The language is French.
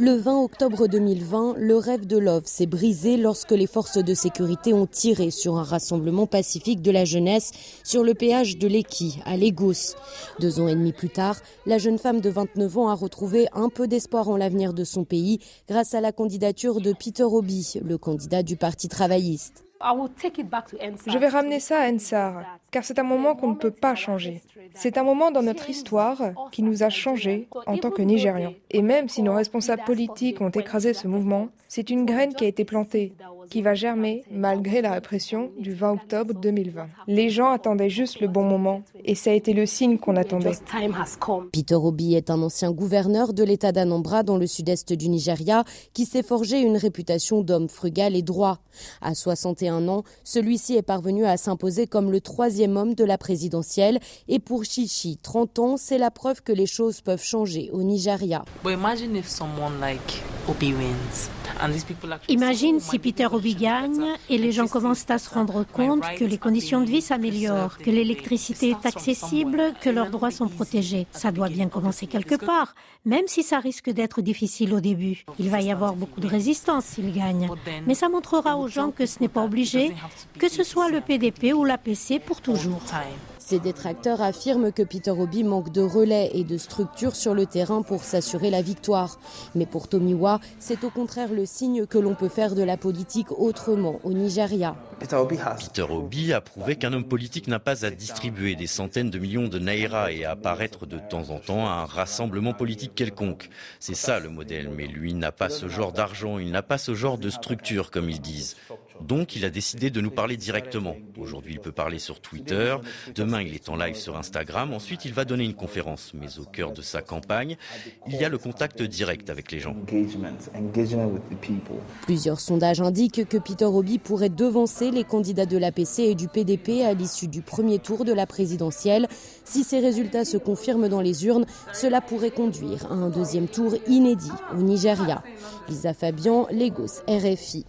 Le 20 octobre 2020, le rêve de Love s'est brisé lorsque les forces de sécurité ont tiré sur un rassemblement pacifique de la jeunesse sur le péage de l'Eki, à Lagos. Deux ans et demi plus tard, la jeune femme de 29 ans a retrouvé un peu d'espoir en l'avenir de son pays grâce à la candidature de Peter Obi, le candidat du Parti travailliste. Je vais ramener ça à Ensar, car c'est un moment qu'on ne peut pas changer. C'est un moment dans notre histoire qui nous a changés en tant que Nigérians. Et même si nos responsables politiques ont écrasé ce mouvement, c'est une graine qui a été plantée, qui va germer malgré la répression du 20 octobre 2020. Les gens attendaient juste le bon moment, et ça a été le signe qu'on attendait. Peter Obi est un ancien gouverneur de l'État d'Anambra dans le sud-est du Nigeria qui s'est forgé une réputation d'homme frugal et droit. À 61 ans, celui-ci est parvenu à s'imposer comme le troisième homme de la présidentielle et pour Chichi, 30 ans, c'est la preuve que les choses peuvent changer au Nigeria. Imagine si Peter Obi gagne et les gens commencent à se rendre compte que les conditions de vie s'améliorent, que l'électricité est accessible, que leurs droits sont protégés. Ça doit bien commencer quelque part, même si ça risque d'être difficile au début. Il va y avoir beaucoup de résistance s'il gagne, mais ça montrera aux gens que ce n'est pas obligé, que ce soit le PDP ou l'APC pour toujours. Ses détracteurs affirment que Peter Obi manque de relais et de structure sur le terrain pour s'assurer la victoire. Mais pour Tomiwa, c'est au contraire le signe que l'on peut faire de la politique autrement au Nigeria. Peter Obi a prouvé qu'un homme politique n'a pas à distribuer des centaines de millions de naira et à apparaître de temps en temps à un rassemblement politique quelconque. C'est ça le modèle, mais lui n'a pas ce genre d'argent, il n'a pas ce genre de structure comme ils disent. Donc il a décidé de nous parler directement. Aujourd'hui il peut parler sur Twitter, demain il est en live sur Instagram, ensuite il va donner une conférence. Mais au cœur de sa campagne, il y a le contact direct avec les gens. Plusieurs sondages indiquent que Peter Obi pourrait devancer les candidats de l'APC et du PDP à l'issue du premier tour de la présidentielle. Si ces résultats se confirment dans les urnes, cela pourrait conduire à un deuxième tour inédit au Nigeria. Lisa Fabian, Lagos, RFI.